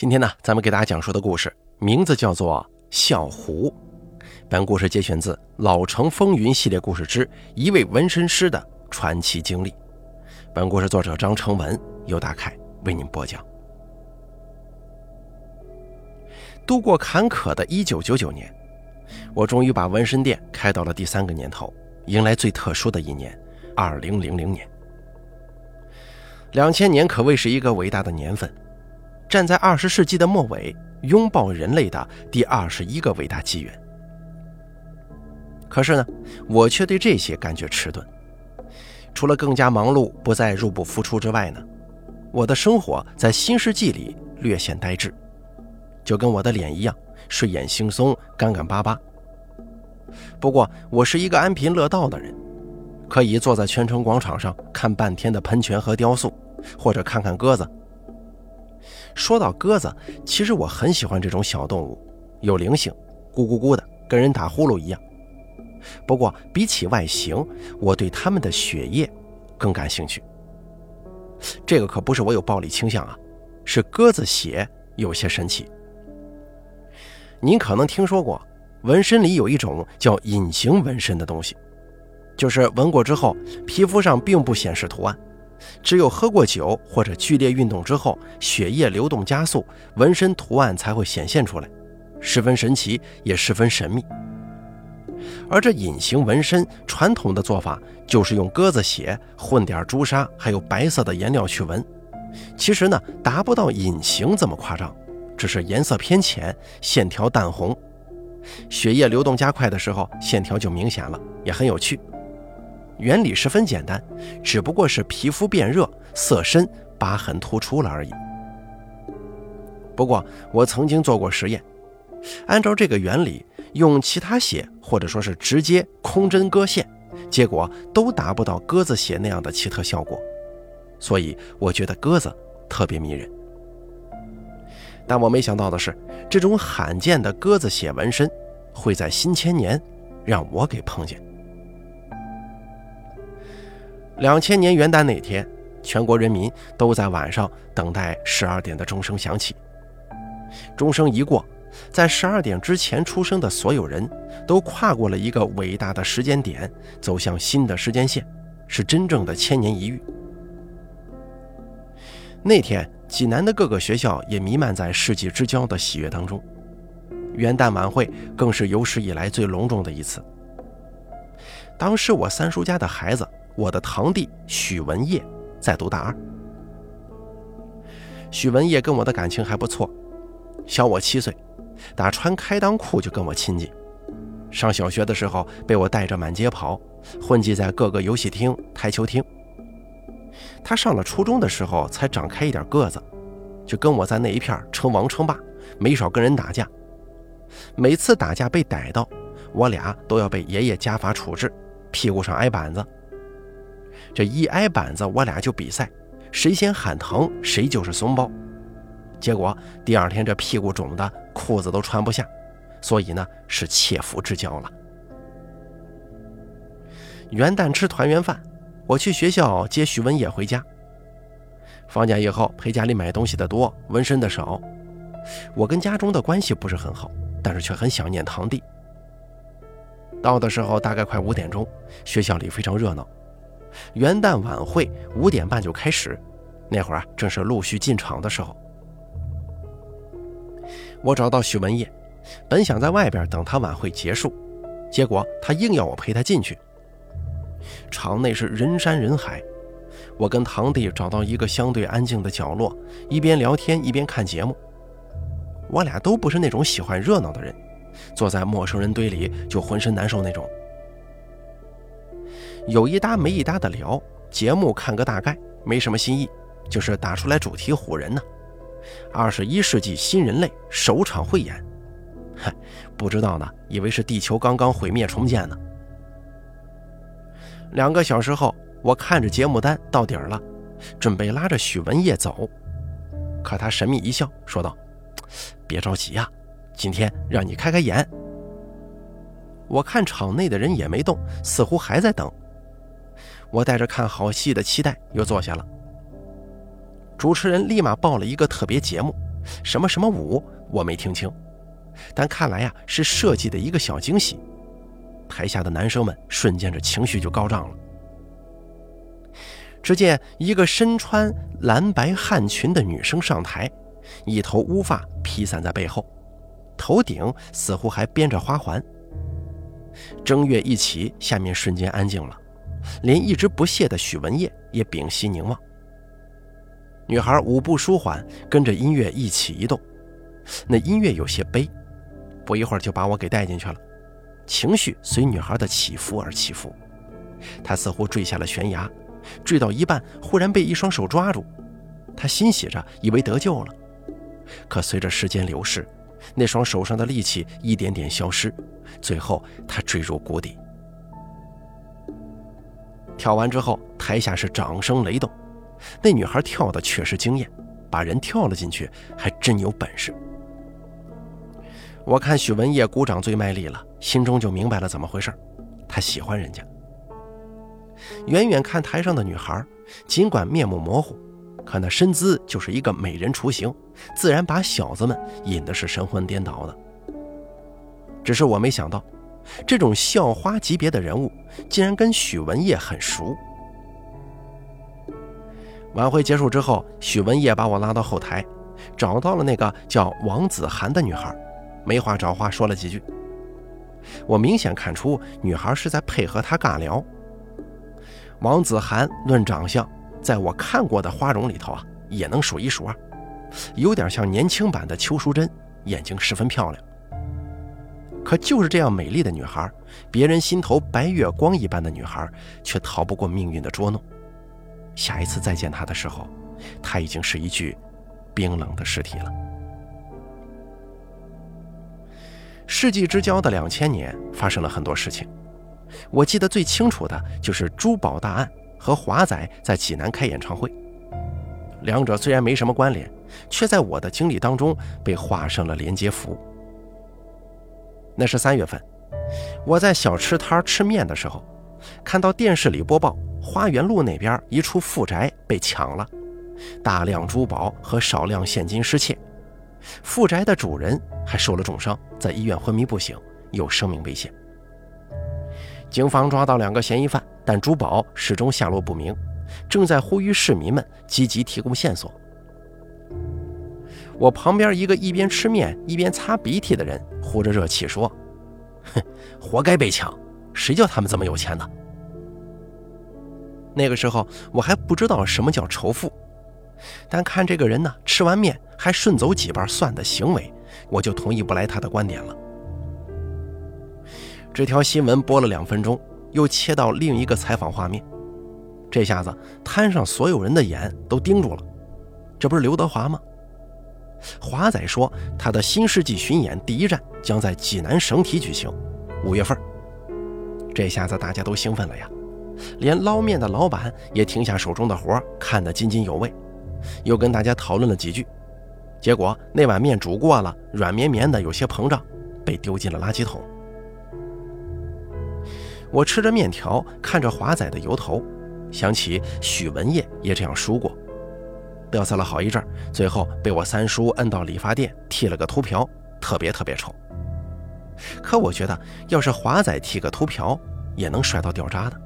今天呢，咱们给大家讲述的故事名字叫做《笑狐》。本故事节选自《老城风云》系列故事之一位纹身师的传奇经历。本故事作者张成文由大凯为您播讲。度过坎坷的1999年，我终于把纹身店开到了第三个年头，迎来最特殊的一年——二零零零年。两千年可谓是一个伟大的年份。站在二十世纪的末尾，拥抱人类的第二十一个伟大纪元。可是呢，我却对这些感觉迟钝。除了更加忙碌，不再入不敷出之外呢，我的生活在新世纪里略显呆滞，就跟我的脸一样，睡眼惺忪，干干巴巴。不过，我是一个安贫乐道的人，可以坐在泉城广场上看半天的喷泉和雕塑，或者看看鸽子。说到鸽子，其实我很喜欢这种小动物，有灵性，咕咕咕的，跟人打呼噜一样。不过比起外形，我对它们的血液更感兴趣。这个可不是我有暴力倾向啊，是鸽子血有些神奇。您可能听说过，纹身里有一种叫隐形纹身的东西，就是纹过之后，皮肤上并不显示图案。只有喝过酒或者剧烈运动之后，血液流动加速，纹身图案才会显现出来，十分神奇，也十分神秘。而这隐形纹身，传统的做法就是用鸽子血混点朱砂，还有白色的颜料去纹。其实呢，达不到隐形这么夸张，只是颜色偏浅，线条淡红，血液流动加快的时候，线条就明显了，也很有趣。原理十分简单，只不过是皮肤变热、色深、疤痕突出了而已。不过我曾经做过实验，按照这个原理，用其他血或者说是直接空针割线，结果都达不到鸽子血那样的奇特效果。所以我觉得鸽子特别迷人。但我没想到的是，这种罕见的鸽子血纹身，会在新千年让我给碰见。两千年元旦那天，全国人民都在晚上等待十二点的钟声响起。钟声一过，在十二点之前出生的所有人都跨过了一个伟大的时间点，走向新的时间线，是真正的千年一遇。那天，济南的各个学校也弥漫在世纪之交的喜悦当中，元旦晚会更是有史以来最隆重的一次。当时我三叔家的孩子。我的堂弟许文业在读大二。许文业跟我的感情还不错，小我七岁，打穿开裆裤就跟我亲近。上小学的时候被我带着满街跑，混迹在各个游戏厅、台球厅。他上了初中的时候才长开一点个子，就跟我在那一片称王称霸，没少跟人打架。每次打架被逮到，我俩都要被爷爷家法处置，屁股上挨板子。这一挨板子，我俩就比赛，谁先喊疼，谁就是怂包。结果第二天这屁股肿的，裤子都穿不下，所以呢是切肤之交了。元旦吃团圆饭，我去学校接徐文业回家。放假以后陪家里买东西的多，纹身的少。我跟家中的关系不是很好，但是却很想念堂弟。到的时候大概快五点钟，学校里非常热闹。元旦晚会五点半就开始，那会儿啊正是陆续进场的时候。我找到许文业，本想在外边等他晚会结束，结果他硬要我陪他进去。场内是人山人海，我跟堂弟找到一个相对安静的角落，一边聊天一边看节目。我俩都不是那种喜欢热闹的人，坐在陌生人堆里就浑身难受那种。有一搭没一搭的聊，节目看个大概，没什么新意，就是打出来主题唬人呢。二十一世纪新人类首场汇演，嗨，不知道呢，以为是地球刚刚毁灭重建呢。两个小时后，我看着节目单到底儿了，准备拉着许文业走，可他神秘一笑，说道：“别着急呀，今天让你开开眼。”我看场内的人也没动，似乎还在等。我带着看好戏的期待，又坐下了。主持人立马报了一个特别节目，什么什么舞我没听清，但看来呀是设计的一个小惊喜。台下的男生们瞬间这情绪就高涨了。只见一个身穿蓝白汉裙的女生上台，一头乌发披散在背后，头顶似乎还编着花环。正月一起，下面瞬间安静了，连一直不屑的许文烨也屏息凝望。女孩舞步舒缓，跟着音乐一起移动，那音乐有些悲，不一会儿就把我给带进去了。情绪随女孩的起伏而起伏，她似乎坠下了悬崖，坠到一半，忽然被一双手抓住，她欣喜着，以为得救了。可随着时间流逝，那双手上的力气一点点消失，最后她坠入谷底。跳完之后，台下是掌声雷动，那女孩跳的确实惊艳，把人跳了进去，还真有本事。我看许文烨鼓掌最卖力了，心中就明白了怎么回事。他喜欢人家。远远看台上的女孩，尽管面目模糊，可那身姿就是一个美人雏形，自然把小子们引的是神魂颠倒的。只是我没想到，这种校花级别的人物，竟然跟许文烨很熟。晚会结束之后，许文烨把我拉到后台，找到了那个叫王子涵的女孩。没话找话说了几句，我明显看出女孩是在配合他尬聊。王子涵论长相，在我看过的花容里头啊，也能数一数二，有点像年轻版的邱淑贞，眼睛十分漂亮。可就是这样美丽的女孩，别人心头白月光一般的女孩，却逃不过命运的捉弄。下一次再见她的时候，她已经是一具冰冷的尸体了。世纪之交的两千年发生了很多事情，我记得最清楚的就是珠宝大案和华仔在济南开演唱会。两者虽然没什么关联，却在我的经历当中被画上了连接符。那是三月份，我在小吃摊吃面的时候，看到电视里播报花园路那边一处富宅被抢了，大量珠宝和少量现金失窃。富宅的主人还受了重伤，在医院昏迷不醒，有生命危险。警方抓到两个嫌疑犯，但珠宝始终下落不明，正在呼吁市民们积极提供线索。我旁边一个一边吃面一边擦鼻涕的人呼着热气说：“哼，活该被抢，谁叫他们这么有钱呢？”那个时候我还不知道什么叫仇富。但看这个人呢，吃完面还顺走几瓣蒜的行为，我就同意不来他的观点了。这条新闻播了两分钟，又切到另一个采访画面，这下子摊上所有人的眼都盯住了。这不是刘德华吗？华仔说他的新世纪巡演第一站将在济南省体举行，五月份。这下子大家都兴奋了呀，连捞面的老板也停下手中的活，看得津津有味。又跟大家讨论了几句，结果那碗面煮过了，软绵绵的，有些膨胀，被丢进了垃圾桶。我吃着面条，看着华仔的油头，想起许文烨也这样梳过，嘚瑟了好一阵，最后被我三叔摁到理发店剃了个秃瓢，特别特别丑。可我觉得，要是华仔剃个秃瓢，也能帅到掉渣的。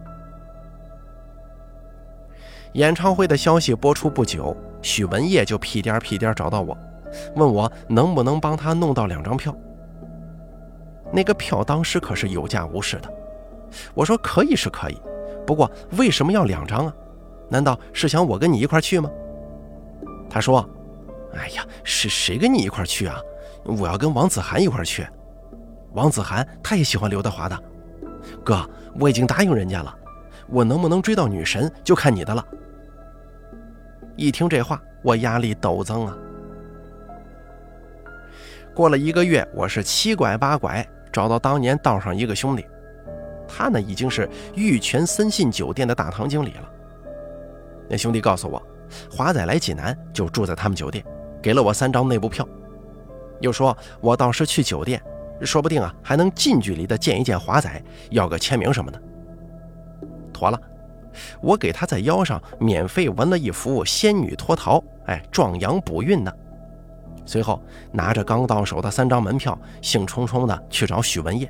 演唱会的消息播出不久，许文烨就屁颠屁颠找到我，问我能不能帮他弄到两张票。那个票当时可是有价无市的，我说可以是可以，不过为什么要两张啊？难道是想我跟你一块去吗？他说：“哎呀，是谁跟你一块去啊？我要跟王子涵一块去。王子涵他也喜欢刘德华的，哥，我已经答应人家了，我能不能追到女神就看你的了。”一听这话，我压力陡增啊！过了一个月，我是七拐八拐找到当年道上一个兄弟，他呢已经是玉泉森信酒店的大堂经理了。那兄弟告诉我，华仔来济南就住在他们酒店，给了我三张内部票，又说我到时去酒店，说不定啊还能近距离的见一见华仔，要个签名什么的。妥了。我给他在腰上免费纹了一幅仙女脱逃，哎，壮阳补孕呢。随后拿着刚到手的三张门票，兴冲冲的去找许文业。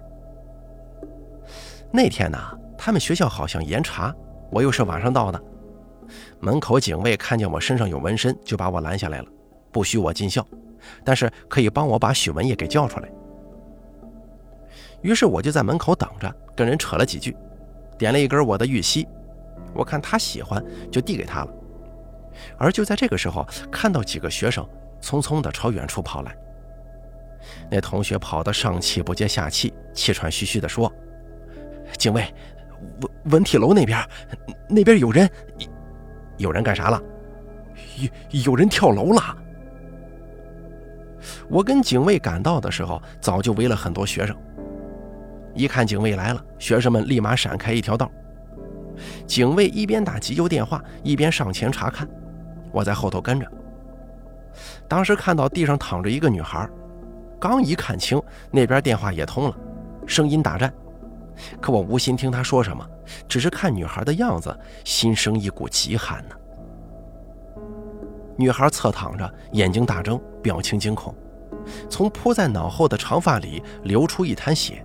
那天呢，他们学校好像严查，我又是晚上到的，门口警卫看见我身上有纹身，就把我拦下来了，不许我进校，但是可以帮我把许文业给叫出来。于是我就在门口等着，跟人扯了几句，点了一根我的玉溪，我看他喜欢，就递给他了。而就在这个时候，看到几个学生匆匆地朝远处跑来。那同学跑得上气不接下气，气喘吁吁地说：“警卫，文文体楼那边，那边有人，有人干啥了？有有人跳楼了。”我跟警卫赶到的时候，早就围了很多学生。一看警卫来了，学生们立马闪开一条道。警卫一边打急救电话，一边上前查看。我在后头跟着。当时看到地上躺着一个女孩，刚一看清，那边电话也通了，声音打颤。可我无心听她说什么，只是看女孩的样子，心生一股极寒呢。女孩侧躺着，眼睛大睁，表情惊恐，从铺在脑后的长发里流出一滩血。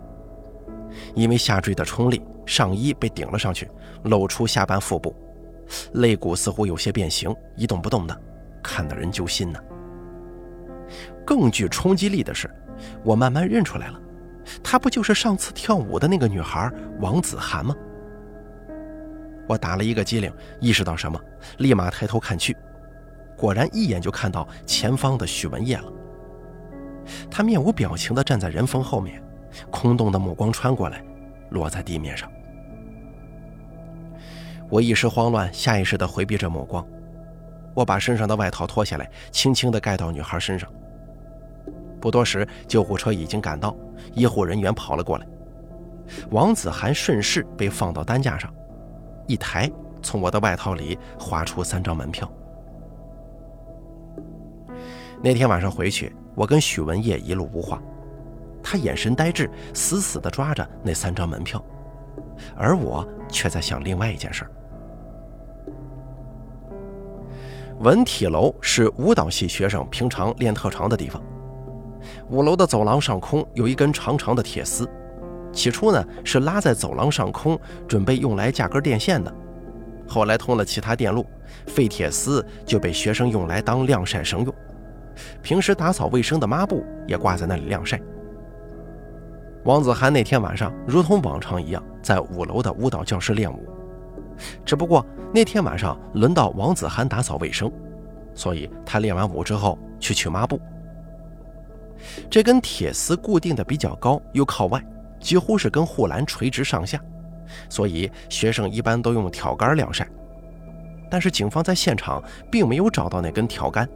因为下坠的冲力，上衣被顶了上去，露出下半腹部。肋骨似乎有些变形，一动不动的，看得人揪心呢。更具冲击力的是，我慢慢认出来了，她不就是上次跳舞的那个女孩王子涵吗？我打了一个激灵，意识到什么，立马抬头看去，果然一眼就看到前方的许文业了。他面无表情地站在人缝后面，空洞的目光穿过来，落在地面上。我一时慌乱，下意识地回避着目光。我把身上的外套脱下来，轻轻地盖到女孩身上。不多时，救护车已经赶到，医护人员跑了过来。王子涵顺势被放到担架上，一抬，从我的外套里划出三张门票。那天晚上回去，我跟许文业一路无话，他眼神呆滞，死死地抓着那三张门票，而我却在想另外一件事。文体楼是舞蹈系学生平常练特长的地方。五楼的走廊上空有一根长长的铁丝，起初呢是拉在走廊上空，准备用来架根电线的。后来通了其他电路，废铁丝就被学生用来当晾晒绳用。平时打扫卫生的抹布也挂在那里晾晒。王子涵那天晚上如同往常一样，在五楼的舞蹈教室练舞。只不过那天晚上轮到王子涵打扫卫生，所以他练完舞之后去取抹布。这根铁丝固定的比较高，又靠外，几乎是跟护栏垂直上下，所以学生一般都用挑杆晾晒。但是警方在现场并没有找到那根挑杆，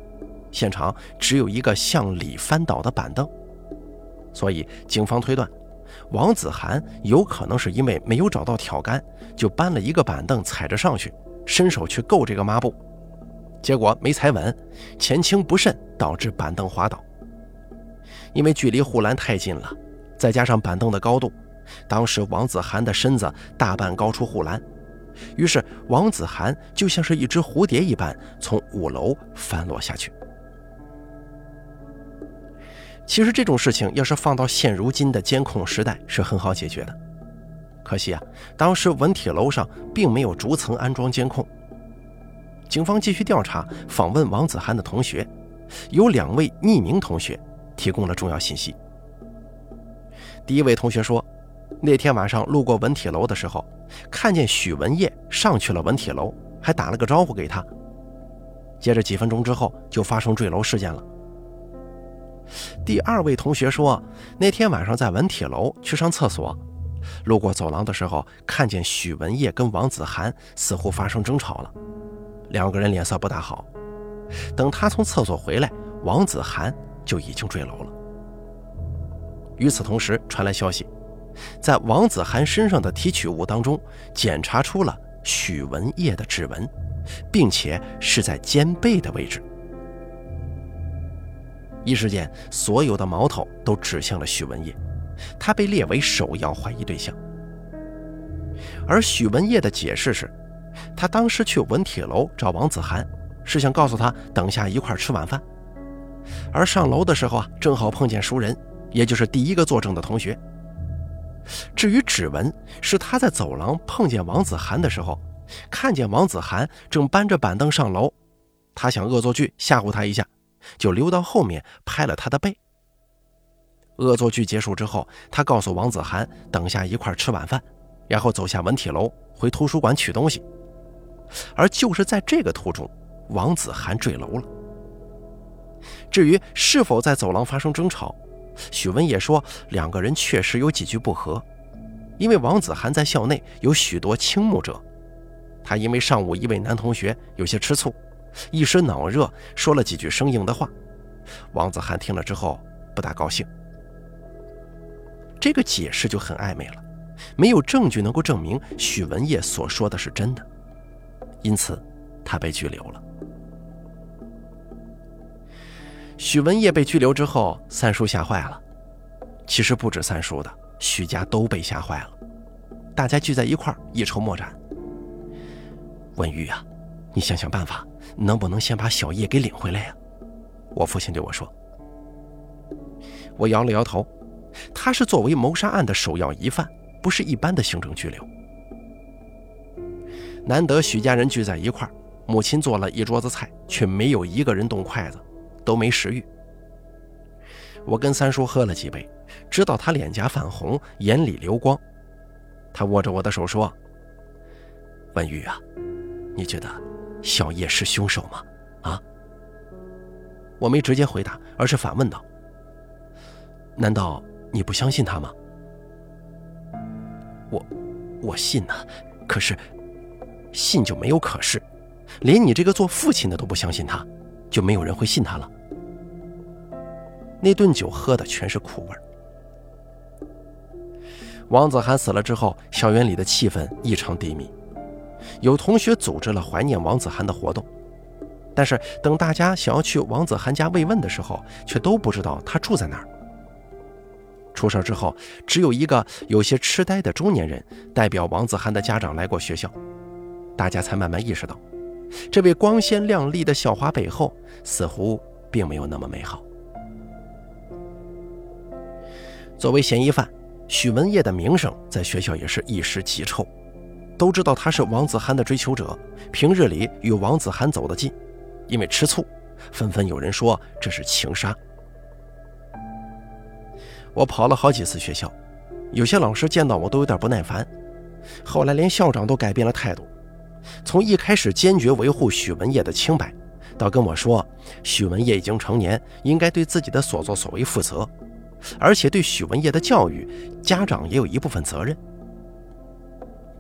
现场只有一个向里翻倒的板凳，所以警方推断。王子涵有可能是因为没有找到挑杆，就搬了一个板凳踩着上去，伸手去够这个抹布，结果没踩稳，前倾不慎导致板凳滑倒。因为距离护栏太近了，再加上板凳的高度，当时王子涵的身子大半高出护栏，于是王子涵就像是一只蝴蝶一般从五楼翻落下去。其实这种事情要是放到现如今的监控时代是很好解决的，可惜啊，当时文体楼上并没有逐层安装监控。警方继续调查，访问王子涵的同学，有两位匿名同学提供了重要信息。第一位同学说，那天晚上路过文体楼的时候，看见许文业上去了文体楼，还打了个招呼给他。接着几分钟之后，就发生坠楼事件了。第二位同学说，那天晚上在文体楼去上厕所，路过走廊的时候，看见许文业跟王子涵似乎发生争吵了，两个人脸色不大好。等他从厕所回来，王子涵就已经坠楼了。与此同时，传来消息，在王子涵身上的提取物当中，检查出了许文业的指纹，并且是在肩背的位置。一时间，所有的矛头都指向了许文业，他被列为首要怀疑对象。而许文业的解释是，他当时去文体楼找王子涵，是想告诉他等下一块吃晚饭。而上楼的时候啊，正好碰见熟人，也就是第一个作证的同学。至于指纹，是他在走廊碰见王子涵的时候，看见王子涵正搬着板凳上楼，他想恶作剧吓唬他一下，就溜到后面拍了他的背。恶作剧结束之后，他告诉王子涵等下一块吃晚饭，然后走下文体楼回图书馆取东西。而就是在这个途中，王子涵坠楼了。至于是否在走廊发生争吵，许文业说两个人确实有几句不和，因为王子涵在校内有许多倾慕者，他因为上午一位男同学有些吃醋，一时脑热说了几句生硬的话，王子涵听了之后不大高兴。这个解释就很暧昧了，没有证据能够证明许文业所说的是真的，因此他被拘留了。许文业被拘留之后，三叔吓坏了。其实不止三叔的，许家都被吓坏了。大家聚在一块儿，一筹莫展。文玉啊，你想想办法，能不能先把小叶给领回来呀？我父亲对我说。我摇了摇头。他是作为谋杀案的首要疑犯，不是一般的行政拘留。难得许家人聚在一块儿，母亲做了一桌子菜，却没有一个人动筷子。都没食欲。我跟三叔喝了几杯，知道他脸颊泛红，眼里流光。他握着我的手说：“文玉啊，你觉得小叶是凶手吗？”啊？我没直接回答，而是反问道：“难道你不相信他吗？”我，我信呐，可是，信就没有可是，连你这个做父亲的都不相信他。就没有人会信他了。那顿酒喝的全是苦味王子涵死了之后，校园里的气氛异常低迷。有同学组织了怀念王子涵的活动，但是等大家想要去王子涵家慰问的时候，却都不知道他住在哪儿。出事之后，只有一个有些痴呆的中年人代表王子涵的家长来过学校，大家才慢慢意识到。这位光鲜亮丽的校花背后，似乎并没有那么美好。作为嫌疑犯，许文业的名声在学校也是一时极臭，都知道他是王子涵的追求者，平日里与王子涵走得近，因为吃醋，纷纷有人说这是情杀。我跑了好几次学校，有些老师见到我都有点不耐烦，后来连校长都改变了态度。从一开始坚决维护许文业的清白，到跟我说许文业已经成年，应该对自己的所作所为负责，而且对许文业的教育，家长也有一部分责任。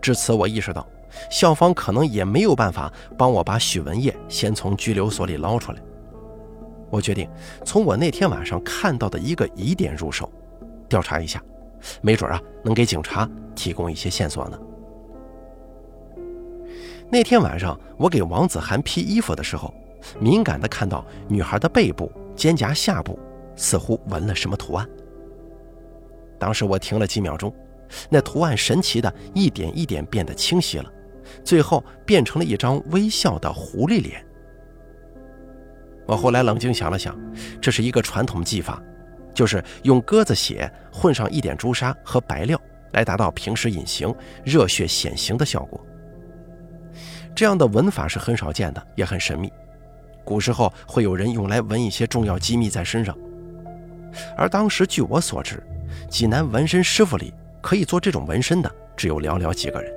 至此，我意识到校方可能也没有办法帮我把许文业先从拘留所里捞出来。我决定从我那天晚上看到的一个疑点入手，调查一下，没准啊能给警察提供一些线索呢。那天晚上，我给王子涵披衣服的时候，敏感地看到女孩的背部、肩胛下部似乎纹了什么图案。当时我停了几秒钟，那图案神奇的一点一点变得清晰了，最后变成了一张微笑的狐狸脸。我后来冷静想了想，这是一个传统技法，就是用鸽子血混上一点朱砂和白料，来达到平时隐形、热血显形的效果。这样的纹法是很少见的，也很神秘。古时候会有人用来纹一些重要机密在身上，而当时据我所知，济南纹身师傅里可以做这种纹身的只有寥寥几个人。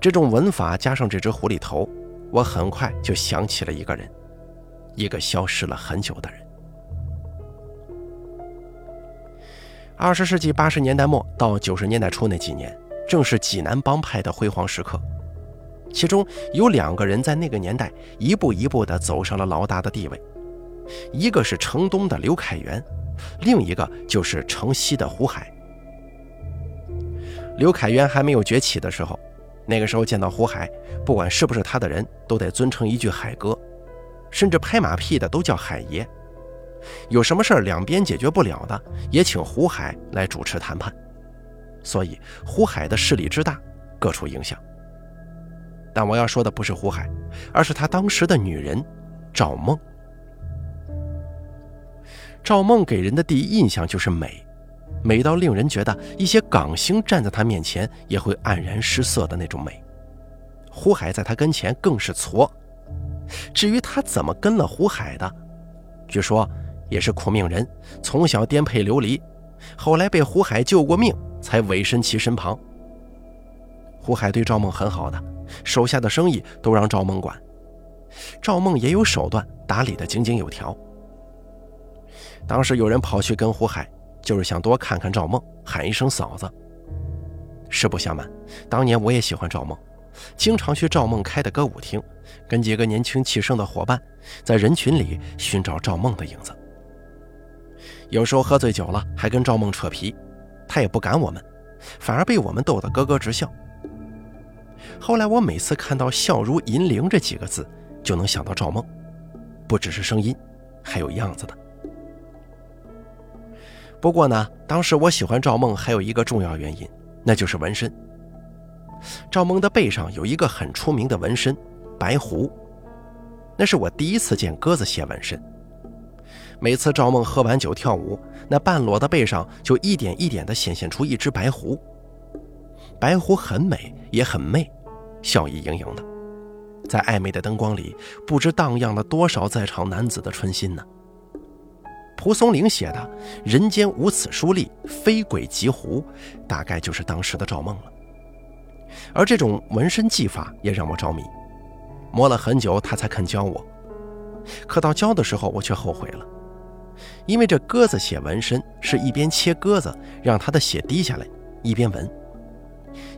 这种纹法加上这只狐狸头，我很快就想起了一个人，一个消失了很久的人。二十世纪八十年代末到九十年代初那几年，正是济南帮派的辉煌时刻。其中有两个人在那个年代一步一步地走上了老大的地位，一个是城东的刘凯元，另一个就是城西的胡海。刘凯元还没有崛起的时候，那个时候见到胡海，不管是不是他的人，都得尊称一句“海哥”，甚至拍马屁的都叫“海爷”。有什么事儿两边解决不了的，也请胡海来主持谈判。所以胡海的势力之大，各处影响。但我要说的不是胡海，而是他当时的女人赵梦。赵梦给人的第一印象就是美，美到令人觉得一些港星站在她面前也会黯然失色的那种美。胡海在她跟前更是矬。至于他怎么跟了胡海的，据说也是苦命人，从小颠沛流离，后来被胡海救过命，才委身其身旁。胡海对赵梦很好的，手下的生意都让赵梦管，赵梦也有手段，打理得井井有条。当时有人跑去跟胡海，就是想多看看赵梦，喊一声嫂子。实不相瞒，当年我也喜欢赵梦，经常去赵梦开的歌舞厅，跟几个年轻气盛的伙伴，在人群里寻找赵梦的影子。有时候喝醉酒了，还跟赵梦扯皮，他也不赶我们，反而被我们逗得咯咯直笑。后来我每次看到“笑如银铃”这几个字，就能想到赵梦，不只是声音，还有样子的。不过呢，当时我喜欢赵梦还有一个重要原因，那就是纹身。赵梦的背上有一个很出名的纹身——白狐，那是我第一次见鸽子血纹身。每次赵梦喝完酒跳舞，那半裸的背上就一点一点地显现出一只白狐。白狐很美，也很媚，笑意盈盈的，在暧昧的灯光里，不知荡漾了多少在场男子的春心呢。蒲松龄写的“人间无此书丽，非鬼即狐”，大概就是当时的赵梦了。而这种纹身技法也让我着迷，磨了很久，他才肯教我。可到教的时候，我却后悔了，因为这鸽子血纹身是一边切鸽子，让它的血滴下来，一边纹。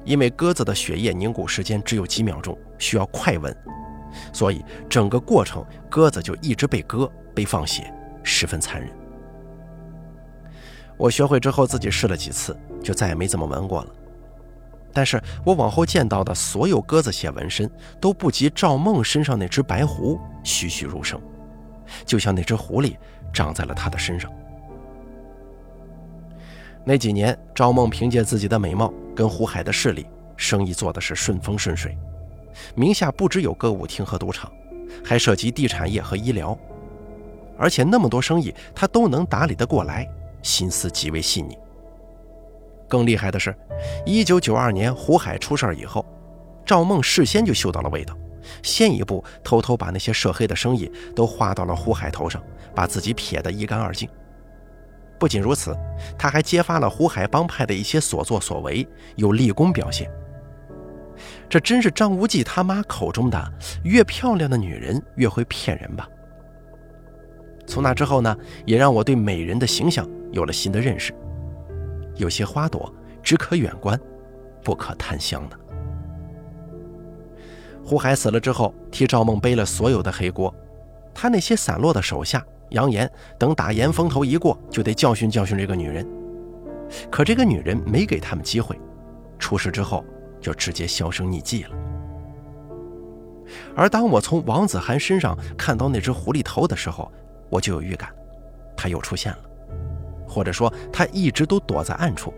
因为鸽子的血液凝固时间只有几秒钟，需要快纹，所以整个过程鸽子就一直被割、被放血。十分残忍。我学会之后，自己试了几次，就再也没怎么纹过了。但是我往后见到的所有鸽子血纹身，都不及赵梦身上那只白狐栩栩如生，就像那只狐狸长在了他的身上。那几年，赵梦凭借自己的美貌跟胡海的势力，生意做的是顺风顺水，名下不只有歌舞厅和赌场，还涉及地产业和医疗。而且那么多生意，他都能打理得过来，心思极为细腻。更厉害的是，一九九二年胡海出事以后，赵梦事先就嗅到了味道，先一步偷偷把那些涉黑的生意都划到了胡海头上，把自己撇得一干二净。不仅如此，他还揭发了胡海帮派的一些所作所为，有立功表现。这真是张无忌他妈口中的“越漂亮的女人越会骗人”吧？从那之后呢，也让我对美人的形象有了新的认识。有些花朵只可远观，不可探香的。胡海死了之后，替赵梦背了所有的黑锅。他那些散落的手下扬言，等打严风头一过，就得教训教训这个女人。可这个女人没给他们机会，出事之后就直接销声匿迹了。而当我从王子涵身上看到那只狐狸头的时候，我就有预感，他又出现了，或者说他一直都躲在暗处。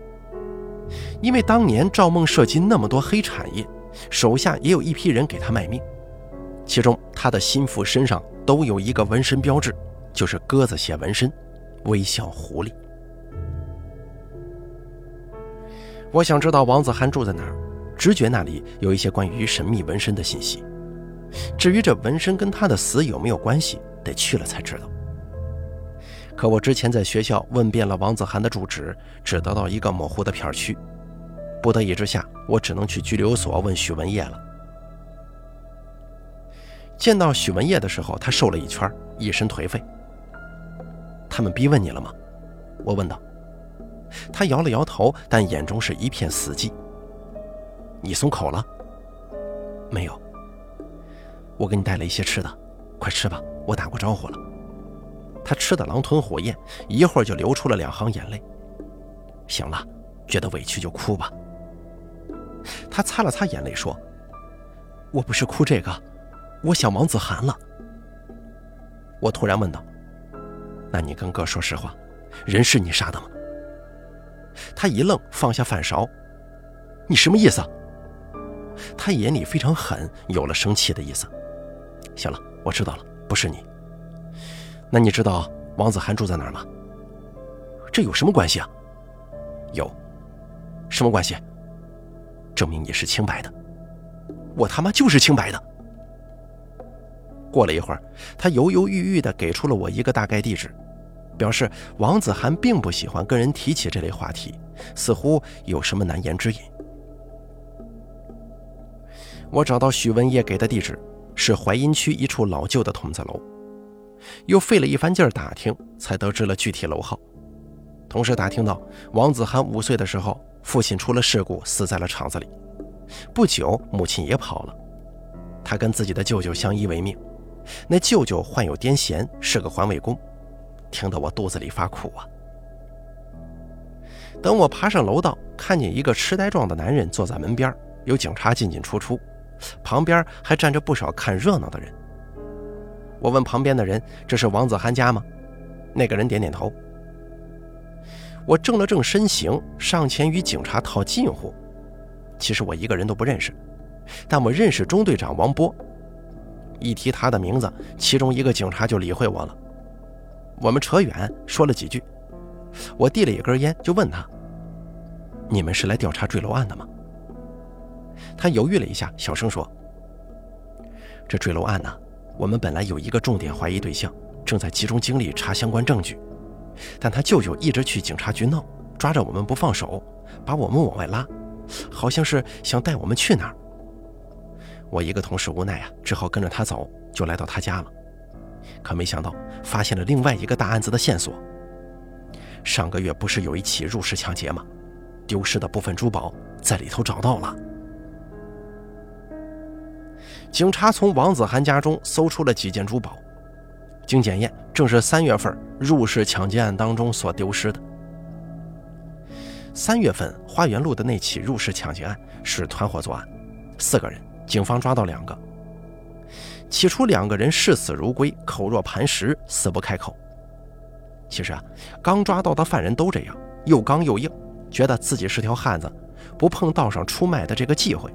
因为当年赵梦涉及那么多黑产业，手下也有一批人给他卖命，其中他的心腹身上都有一个纹身标志，就是鸽子血纹身，微笑狐狸。我想知道王子涵住在哪儿，直觉那里有一些关于神秘纹身的信息。至于这纹身跟他的死有没有关系，得去了才知道。可我之前在学校问遍了王子涵的住址，只得到一个模糊的片区。不得已之下，我只能去拘留所问许文业了。见到许文业的时候，他瘦了一圈，一身颓废。他们逼问你了吗？我问道。他摇了摇头，但眼中是一片死寂。你松口了？没有。我给你带了一些吃的，快吃吧，我打过招呼了。他吃的狼吞虎咽，一会儿就流出了两行眼泪。行了，觉得委屈就哭吧。他擦了擦眼泪说：“我不是哭这个，我想王子涵了。”我突然问道：“那你跟哥说实话，人是你杀的吗？”他一愣，放下饭勺：“你什么意思？”他眼里非常狠，有了生气的意思。行了，我知道了，不是你。那你知道王子涵住在哪儿吗？这有什么关系啊？有，什么关系？证明你是清白的。我他妈就是清白的。过了一会儿，他犹犹豫豫地给出了我一个大概地址，表示王子涵并不喜欢跟人提起这类话题，似乎有什么难言之隐。我找到许文业给的地址，是淮阴区一处老旧的筒子楼，又费了一番劲儿打听，才得知了具体楼号。同时打听到，王子涵五岁的时候，父亲出了事故，死在了厂子里。不久，母亲也跑了，他跟自己的舅舅相依为命。那舅舅患有癫痫，是个环卫工，听得我肚子里发苦啊。等我爬上楼道，看见一个痴呆状的男人坐在门边，有警察进进出出，旁边还站着不少看热闹的人。我问旁边的人：“这是王子涵家吗？”那个人点点头。我正了正身形，上前与警察套近乎。其实我一个人都不认识，但我认识中队长王波。一提他的名字，其中一个警察就理会我了。我们扯远说了几句，我递了一根烟，就问他：“你们是来调查坠楼案的吗？”他犹豫了一下，小声说：“这坠楼案呢，我们本来有一个重点怀疑对象，正在集中精力查相关证据。”但他舅舅一直去警察局闹，抓着我们不放手，把我们往外拉，好像是想带我们去哪儿。我一个同事无奈啊，只好跟着他走，就来到他家了。可没想到，发现了另外一个大案子的线索。上个月不是有一起入室抢劫吗？丢失的部分珠宝在里头找到了。警察从王子涵家中搜出了几件珠宝。经检验，正是三月份入室抢劫案当中所丢失的。三月份花园路的那起入室抢劫案是团伙作案，四个人，警方抓到两个。起初两个人视死如归，口若磐石，死不开口。其实啊，刚抓到的犯人都这样，又刚又硬，觉得自己是条汉子，不碰道上出卖的这个忌讳，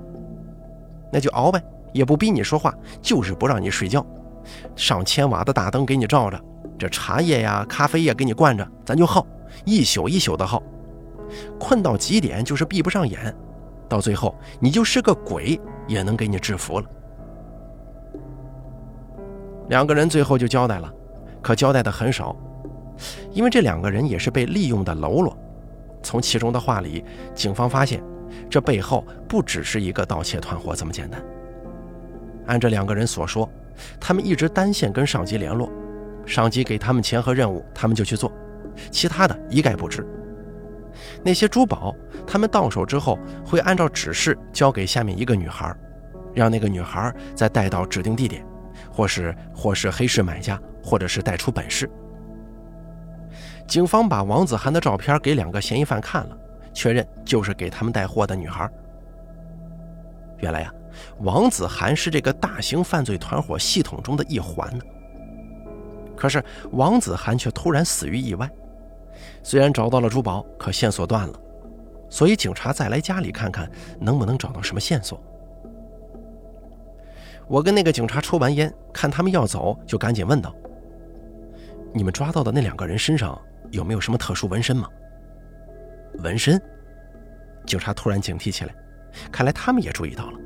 那就熬呗，也不逼你说话，就是不让你睡觉。上千瓦的大灯给你照着，这茶叶呀、咖啡也给你灌着，咱就耗，一宿一宿的耗，困到极点就是闭不上眼，到最后你就是个鬼也能给你制服了。两个人最后就交代了，可交代的很少，因为这两个人也是被利用的喽啰。从其中的话里，警方发现这背后不只是一个盗窃团伙这么简单。按这两个人所说。他们一直单线跟上级联络，上级给他们钱和任务，他们就去做，其他的一概不知。那些珠宝，他们到手之后会按照指示交给下面一个女孩，让那个女孩再带到指定地点，或是或是黑市买家，或者是带出本市。警方把王子涵的照片给两个嫌疑犯看了，确认就是给他们带货的女孩。原来呀。王子涵是这个大型犯罪团伙系统中的一环呢。可是王子涵却突然死于意外，虽然找到了珠宝，可线索断了，所以警察再来家里看看能不能找到什么线索。我跟那个警察抽完烟，看他们要走，就赶紧问道：“你们抓到的那两个人身上有没有什么特殊纹身吗？”纹身？警察突然警惕起来，看来他们也注意到了。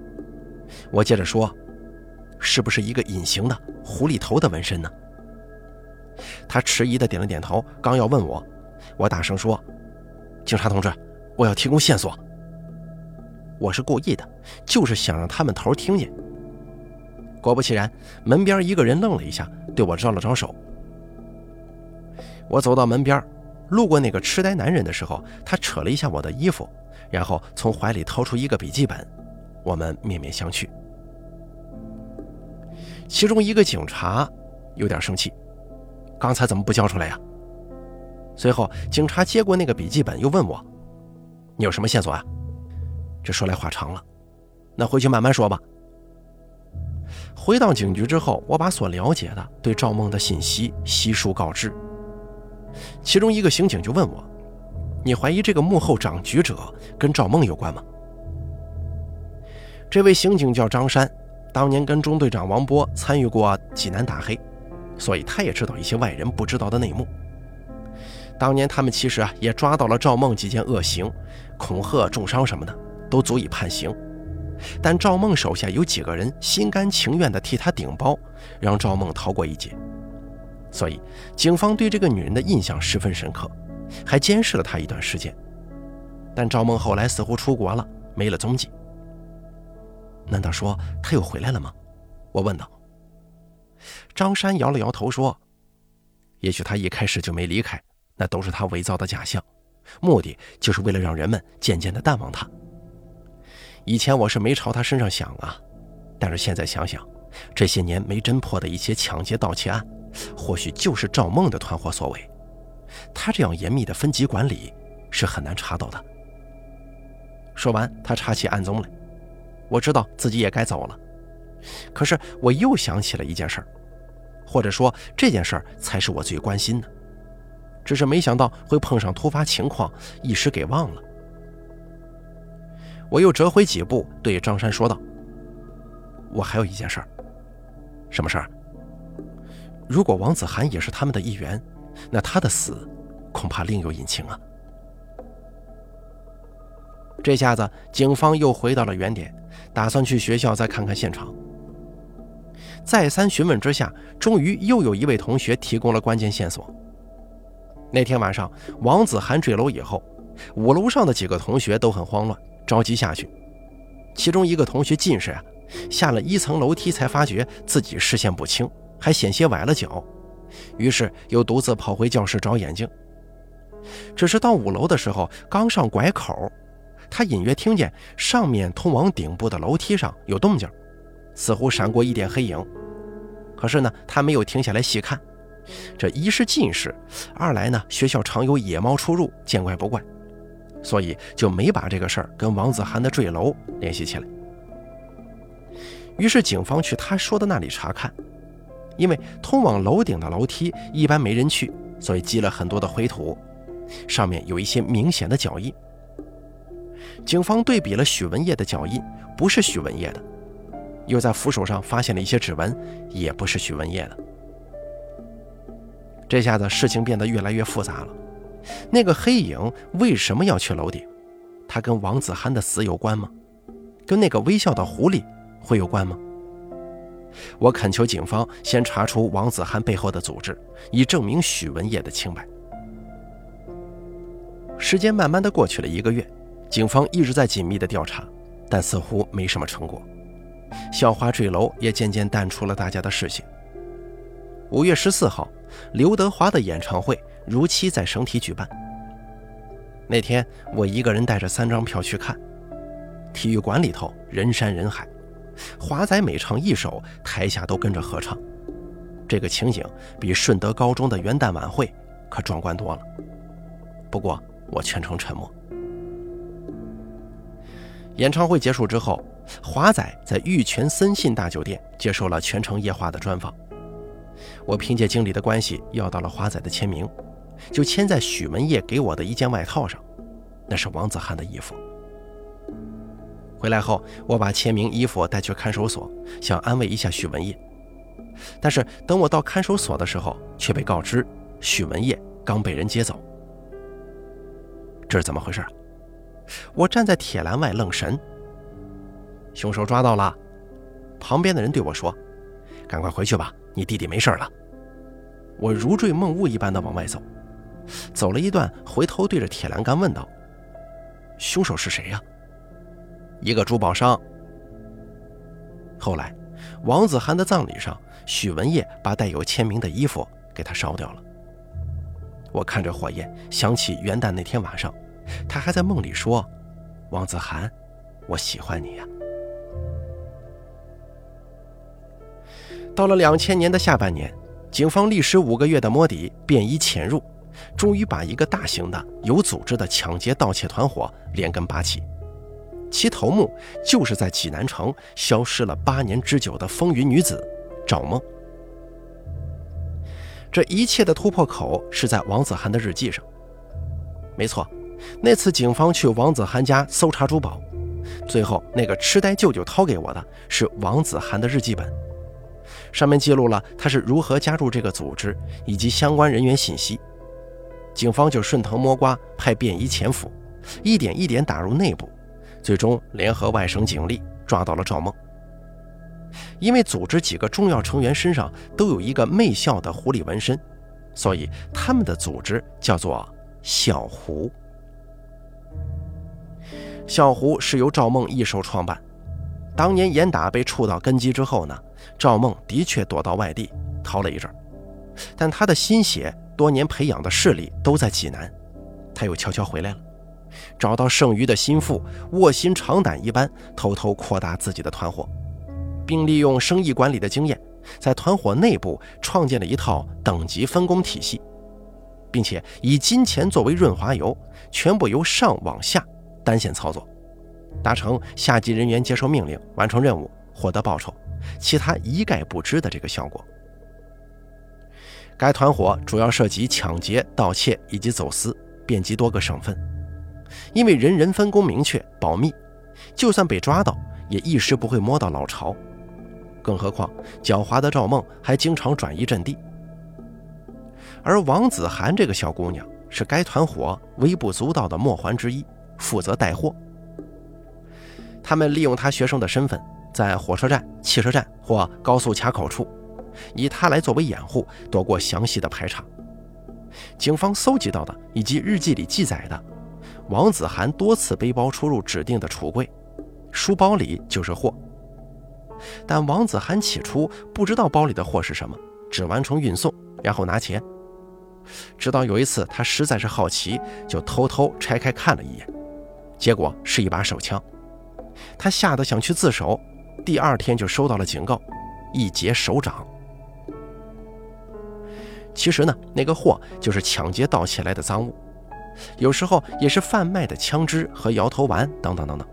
我接着说：“是不是一个隐形的狐狸头的纹身呢？”他迟疑的点了点头，刚要问我，我大声说：“警察同志，我要提供线索。”我是故意的，就是想让他们头听见。果不其然，门边一个人愣了一下，对我招了招手。我走到门边，路过那个痴呆男人的时候，他扯了一下我的衣服，然后从怀里掏出一个笔记本。我们面面相觑，其中一个警察有点生气：“刚才怎么不交出来呀？”随后，警察接过那个笔记本，又问我：“你有什么线索啊？”这说来话长了，那回去慢慢说吧。回到警局之后，我把所了解的对赵梦的信息悉数告知。其中一个刑警就问我：“你怀疑这个幕后掌局者跟赵梦有关吗？”这位刑警叫张山，当年跟中队长王波参与过济南打黑，所以他也知道一些外人不知道的内幕。当年他们其实啊也抓到了赵梦几件恶行，恐吓、重伤什么的，都足以判刑。但赵梦手下有几个人心甘情愿地替他顶包，让赵梦逃过一劫。所以，警方对这个女人的印象十分深刻，还监视了她一段时间。但赵梦后来似乎出国了，没了踪迹。难道说她又回来了吗？我问道。张山摇了摇头说：“也许她一开始就没离开，那都是他伪造的假象，目的就是为了让人们渐渐地淡忘他。以前我是没朝他身上想啊，但是现在想想，这些年没侦破的一些抢劫盗窃案。”或许就是赵梦的团伙所为，他这样严密的分级管理是很难查到的。说完，他查起案宗来。我知道自己也该走了，可是我又想起了一件事儿，或者说这件事儿才是我最关心的，只是没想到会碰上突发情况，一时给忘了。我又折回几步，对张山说道：“我还有一件事儿，什么事儿？”如果王子涵也是他们的一员，那他的死恐怕另有隐情啊！这下子，警方又回到了原点，打算去学校再看看现场。再三询问之下，终于又有一位同学提供了关键线索。那天晚上，王子涵坠楼以后，五楼上的几个同学都很慌乱，着急下去。其中一个同学近视啊，下了一层楼梯才发觉自己视线不清。还险些崴了脚，于是又独自跑回教室找眼镜。只是到五楼的时候，刚上拐口，他隐约听见上面通往顶部的楼梯上有动静，似乎闪过一点黑影。可是呢，他没有停下来细看。这一是近视，二来呢，学校常有野猫出入，见怪不怪，所以就没把这个事儿跟王子涵的坠楼联系起来。于是警方去他说的那里查看。因为通往楼顶的楼梯一般没人去，所以积了很多的灰土，上面有一些明显的脚印。警方对比了许文业的脚印，不是许文业的；又在扶手上发现了一些指纹，也不是许文业的。这下子事情变得越来越复杂了。那个黑影为什么要去楼顶？他跟王子涵的死有关吗？跟那个微笑的狐狸会有关吗？我恳求警方先查出王子涵背后的组织，以证明许文业的清白。时间慢慢的过去了一个月，警方一直在紧密的调查，但似乎没什么成果。校花坠楼也渐渐淡出了大家的视线。五月十四号，刘德华的演唱会如期在省体举办。那天我一个人带着三张票去看，体育馆里头人山人海。华仔每唱一首，台下都跟着合唱，这个情景比顺德高中的元旦晚会可壮观多了。不过我全程沉默。演唱会结束之后，华仔在玉泉森信大酒店接受了全程夜话的专访。我凭借经理的关系要到了华仔的签名，就签在许文业给我的一件外套上，那是王子涵的衣服。回来后，我把签名衣服带去看守所，想安慰一下许文业。但是等我到看守所的时候，却被告知许文业刚被人接走。这是怎么回事？我站在铁栏外愣神。凶手抓到了，旁边的人对我说：“赶快回去吧，你弟弟没事了。”我如坠梦雾一般的往外走，走了一段，回头对着铁栏杆问道：“凶手是谁呀？”一个珠宝商。后来，王子涵的葬礼上，许文业把带有签名的衣服给他烧掉了。我看着火焰，想起元旦那天晚上，他还在梦里说：“王子涵，我喜欢你呀。”到了两千年的下半年，警方历时五个月的摸底，便衣潜入，终于把一个大型的、有组织的抢劫盗窃团伙连根拔起。其头目就是在济南城消失了八年之久的风云女子赵梦。这一切的突破口是在王子涵的日记上。没错，那次警方去王子涵家搜查珠宝，最后那个痴呆舅舅掏给我的是王子涵的日记本，上面记录了他是如何加入这个组织以及相关人员信息。警方就顺藤摸瓜，派便衣潜伏，一点一点打入内部，最终联合外省警力抓到了赵梦。因为组织几个重要成员身上都有一个媚笑的狐狸纹身，所以他们的组织叫做小狐。小狐是由赵梦一手创办。当年严打被触到根基之后呢，赵梦的确躲到外地逃了一阵，但他的心血、多年培养的势力都在济南，他又悄悄回来了，找到剩余的心腹，卧薪尝胆一般偷偷扩大自己的团伙。并利用生意管理的经验，在团伙内部创建了一套等级分工体系，并且以金钱作为润滑油，全部由上往下单线操作，达成下级人员接受命令、完成任务、获得报酬，其他一概不知的这个效果。该团伙主要涉及抢劫、盗窃以及走私，遍及多个省份。因为人人分工明确、保密，就算被抓到，也一时不会摸到老巢。更何况，狡猾的赵梦还经常转移阵地，而王子涵这个小姑娘是该团伙微不足道的末环之一，负责带货。他们利用她学生的身份，在火车站、汽车站或高速卡口处，以他来作为掩护，躲过详细的排查。警方搜集到的以及日记里记载的，王子涵多次背包出入指定的橱柜，书包里就是货。但王子涵起初不知道包里的货是什么，只完成运送，然后拿钱。直到有一次，他实在是好奇，就偷偷拆开看了一眼，结果是一把手枪。他吓得想去自首，第二天就收到了警告，一截手掌。其实呢，那个货就是抢劫盗窃来的赃物，有时候也是贩卖的枪支和摇头丸等等等等。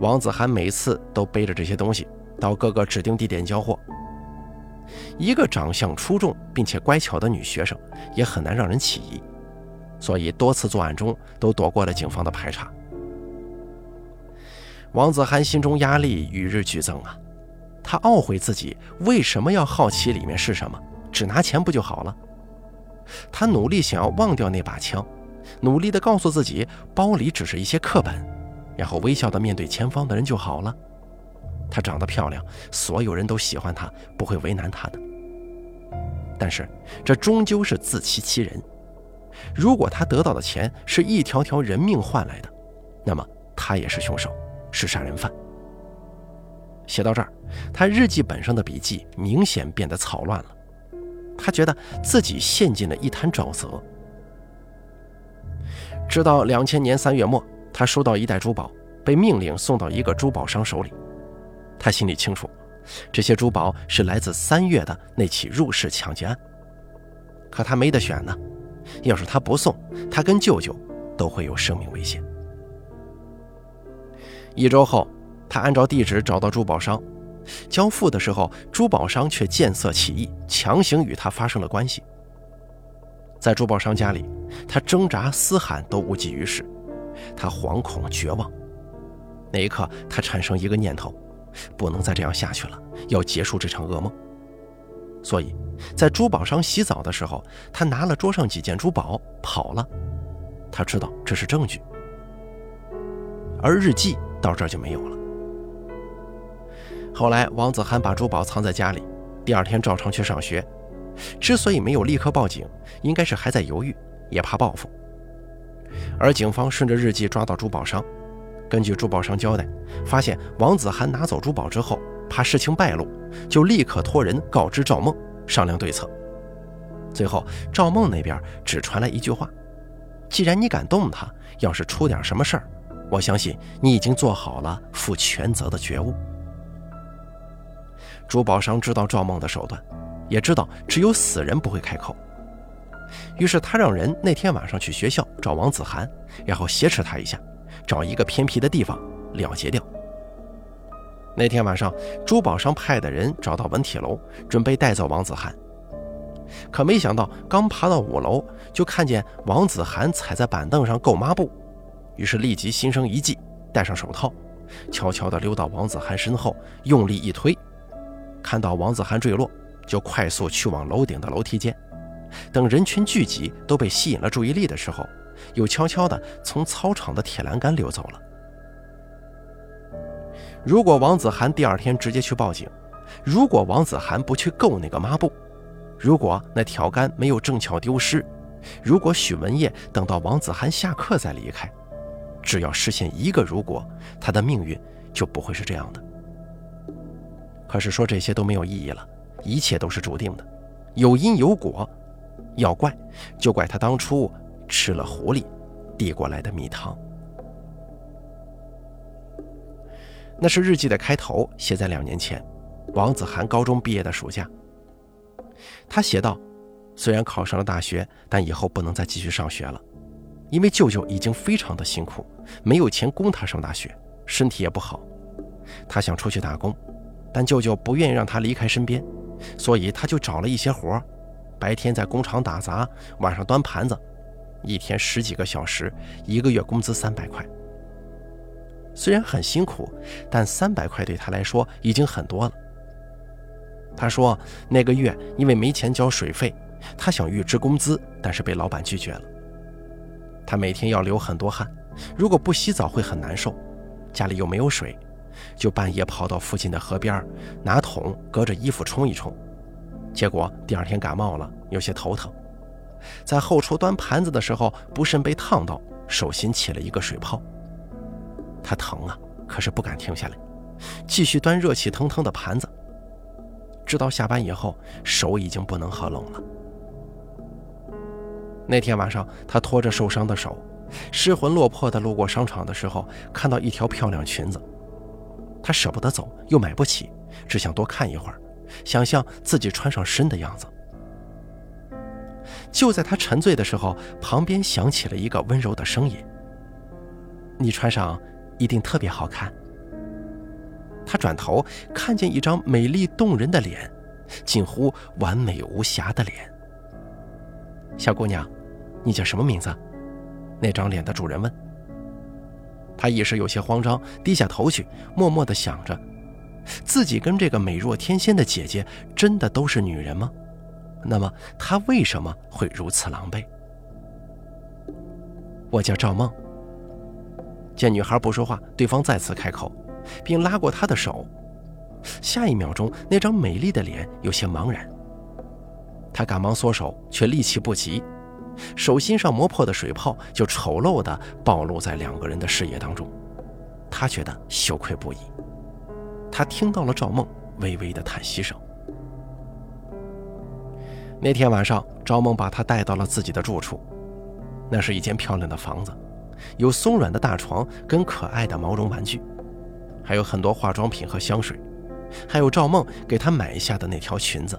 王子涵每次都背着这些东西到各个指定地点交货。一个长相出众并且乖巧的女学生，也很难让人起疑，所以多次作案中都躲过了警方的排查。王子涵心中压力与日俱增啊，他懊悔自己为什么要好奇里面是什么，只拿钱不就好了？他努力想要忘掉那把枪，努力地告诉自己包里只是一些课本。然后微笑地面对前方的人就好了。她长得漂亮，所有人都喜欢她，不会为难她的。但是这终究是自欺欺人。如果他得到的钱是一条条人命换来的，那么他也是凶手，是杀人犯。写到这儿，他日记本上的笔记明显变得草乱了。他觉得自己陷进了一滩沼泽。直到两千年三月末。他收到一袋珠宝，被命令送到一个珠宝商手里。他心里清楚，这些珠宝是来自三月的那起入室抢劫案。可他没得选呢，要是他不送，他跟舅舅都会有生命危险。一周后，他按照地址找到珠宝商，交付的时候，珠宝商却见色起意，强行与他发生了关系。在珠宝商家里，他挣扎嘶喊都无济于事。他惶恐绝望，那一刻，他产生一个念头：不能再这样下去了，要结束这场噩梦。所以，在珠宝商洗澡的时候，他拿了桌上几件珠宝跑了。他知道这是证据，而日记到这儿就没有了。后来，王子涵把珠宝藏在家里，第二天照常去上学。之所以没有立刻报警，应该是还在犹豫，也怕报复。而警方顺着日记抓到珠宝商，根据珠宝商交代，发现王子涵拿走珠宝之后，怕事情败露，就立刻托人告知赵梦，商量对策。最后，赵梦那边只传来一句话：“既然你敢动他，要是出点什么事儿，我相信你已经做好了负全责的觉悟。”珠宝商知道赵梦的手段，也知道只有死人不会开口。于是他让人那天晚上去学校找王子涵，然后挟持他一下，找一个偏僻的地方了结掉。那天晚上，珠宝商派的人找到文体楼，准备带走王子涵。可没想到，刚爬到五楼，就看见王子涵踩在板凳上够抹布，于是立即心生一计，戴上手套，悄悄地溜到王子涵身后，用力一推，看到王子涵坠落，就快速去往楼顶的楼梯间。等人群聚集都被吸引了注意力的时候，又悄悄地从操场的铁栏杆溜走了。如果王子涵第二天直接去报警，如果王子涵不去够那个抹布，如果那条杆没有正巧丢失，如果许文业等到王子涵下课再离开，只要实现一个如果，他的命运就不会是这样的。可是说这些都没有意义了，一切都是注定的，有因有果，要怪就怪他当初吃了狐狸递过来的蜜糖。那是日记的开头，写在两年前，王子涵高中毕业的暑假。他写道：“虽然考上了大学，但以后不能再继续上学了，因为舅舅已经非常的辛苦，没有钱供他上大学，身体也不好。他想出去打工，但舅舅不愿意让他离开身边，所以他就找了一些活白天在工厂打杂，晚上端盘子，一天十几个小时，一个月工资三百块。”虽然很辛苦，但三百块对他来说已经很多了。他说，那个月因为没钱交水费，他想预支工资，但是被老板拒绝了。他每天要流很多汗，如果不洗澡会很难受，家里又没有水，就半夜跑到附近的河边，拿桶隔着衣服冲一冲，结果第二天感冒了，有些头疼。在后厨端盘子的时候，不慎被烫到，手心起了一个水泡。他疼啊，可是不敢停下来，继续端热气腾腾的盘子，直到下班以后，手已经不能合拢了。那天晚上，他拖着受伤的手，失魂落魄地路过商场的时候，看到一条漂亮裙子，他舍不得走，又买不起，只想多看一会儿，想象自己穿上身的样子。就在他沉醉的时候，旁边响起了一个温柔的声音：“你穿上。”一定特别好看。他转头看见一张美丽动人的脸，近乎完美无瑕的脸。小姑娘，你叫什么名字？那张脸的主人问。他一时有些慌张，低下头去，默默地想着：自己跟这个美若天仙的姐姐真的都是女人吗？那么她为什么会如此狼狈？我叫赵梦。见女孩不说话，对方再次开口，并拉过她的手。下一秒钟，那张美丽的脸有些茫然。他赶忙缩手，却力气不及，手心上磨破的水泡就丑陋地暴露在两个人的视野当中。他觉得羞愧不已。他听到了赵梦微微的叹息声。那天晚上，赵梦把他带到了自己的住处，那是一间漂亮的房子。有松软的大床跟可爱的毛绒玩具，还有很多化妆品和香水，还有赵梦给她买下的那条裙子。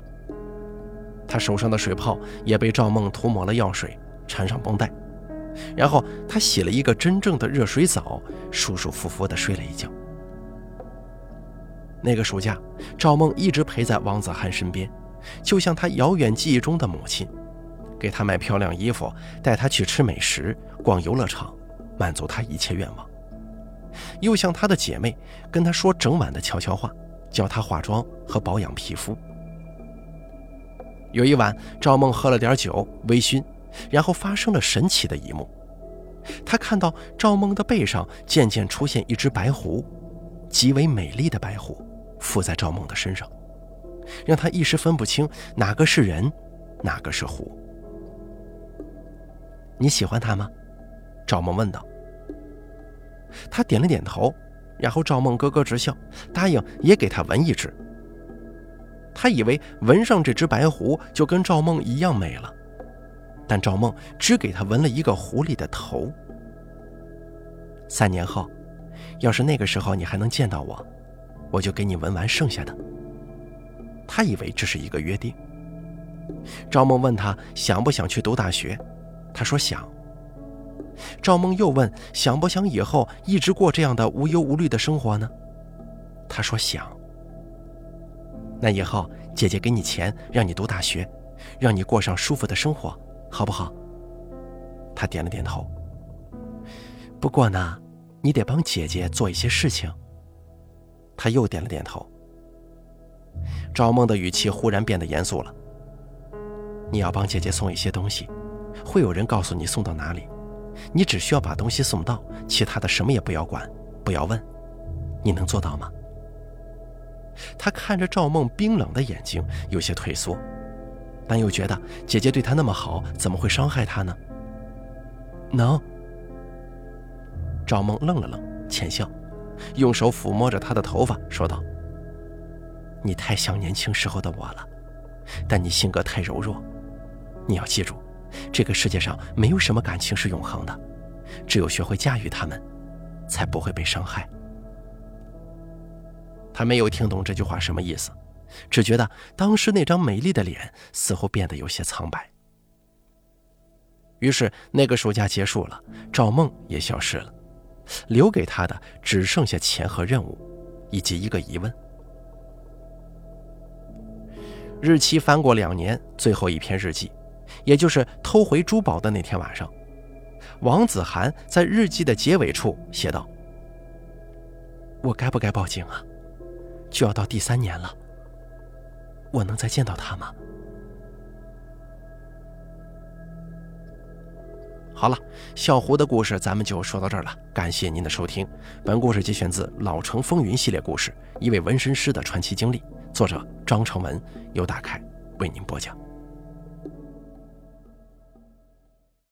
他手上的水泡也被赵梦涂抹了药水，缠上绷带，然后他洗了一个真正的热水澡，舒舒服服地睡了一觉。那个暑假，赵梦一直陪在王子涵身边，就像他遥远记忆中的母亲，给他买漂亮衣服，带他去吃美食，逛游乐场。满足他一切愿望，又像他的姐妹跟他说整晚的悄悄话，教他化妆和保养皮肤。有一晚，赵梦喝了点酒，微醺，然后发生了神奇的一幕。他看到赵梦的背上渐渐出现一只白狐，极为美丽的白狐，附在赵梦的身上，让他一时分不清哪个是人，哪个是狐。你喜欢他吗？赵梦问道。他点了点头，然后赵梦咯咯直笑，答应也给他纹一只。他以为纹上这只白狐就跟赵梦一样美了，但赵梦只给他纹了一个狐狸的头。三年后，要是那个时候你还能见到我，我就给你纹完剩下的。他以为这是一个约定。赵梦问他想不想去读大学，他说想。赵梦又问：“想不想以后一直过这样的无忧无虑的生活呢？”他说：“想。”那以后姐姐给你钱，让你读大学，让你过上舒服的生活，好不好？他点了点头。不过呢，你得帮姐姐做一些事情。他又点了点头。赵梦的语气忽然变得严肃了：“你要帮姐姐送一些东西，会有人告诉你送到哪里，你只需要把东西送到，其他的什么也不要管，不要问，你能做到吗？他看着赵梦冰冷的眼睛，有些退缩，但又觉得姐姐对他那么好，怎么会伤害他呢？能。赵梦愣了愣，浅笑，用手抚摸着他的头发，说道：“你太像年轻时候的我了，但你性格太柔弱。你要记住，这个世界上没有什么感情是永恒的，只有学会驾驭它们，才不会被伤害。”他没有听懂这句话什么意思，只觉得当时那张美丽的脸似乎变得有些苍白。于是那个暑假结束了，赵梦也消失了，留给他的只剩下钱和任务，以及一个疑问。日期翻过两年，最后一篇日记，也就是偷回珠宝的那天晚上，王子涵在日记的结尾处写道：“我该不该报警啊？”就要到第三年了，我能再见到他吗？好了，小胡的故事咱们就说到这儿了，感谢您的收听。本故事节选自《老城风云》系列故事，一位纹身师的传奇经历，作者张成文由大凯为您播讲。